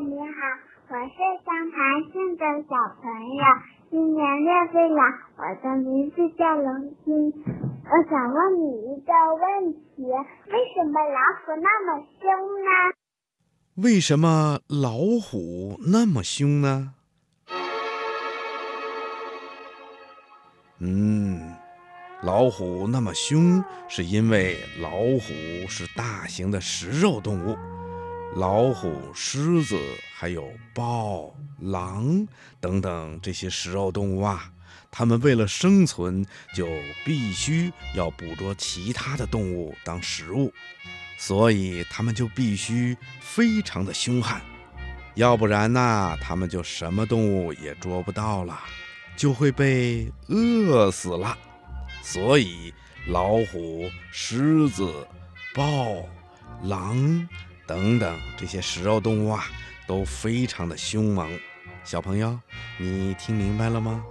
你好，我是湘潭县的小朋友，今年六岁了，我的名字叫龙金。我想问你一个问题：为什么老虎那么凶呢？为什么老虎那么凶呢？嗯，老虎那么凶，是因为老虎是大型的食肉动物。老虎、狮子，还有豹、狼等等这些食肉动物啊，它们为了生存，就必须要捕捉其他的动物当食物，所以它们就必须非常的凶悍，要不然呢，它们就什么动物也捉不到了，就会被饿死了。所以，老虎、狮子、豹、狼。等等，这些食肉动物啊，都非常的凶猛。小朋友，你听明白了吗？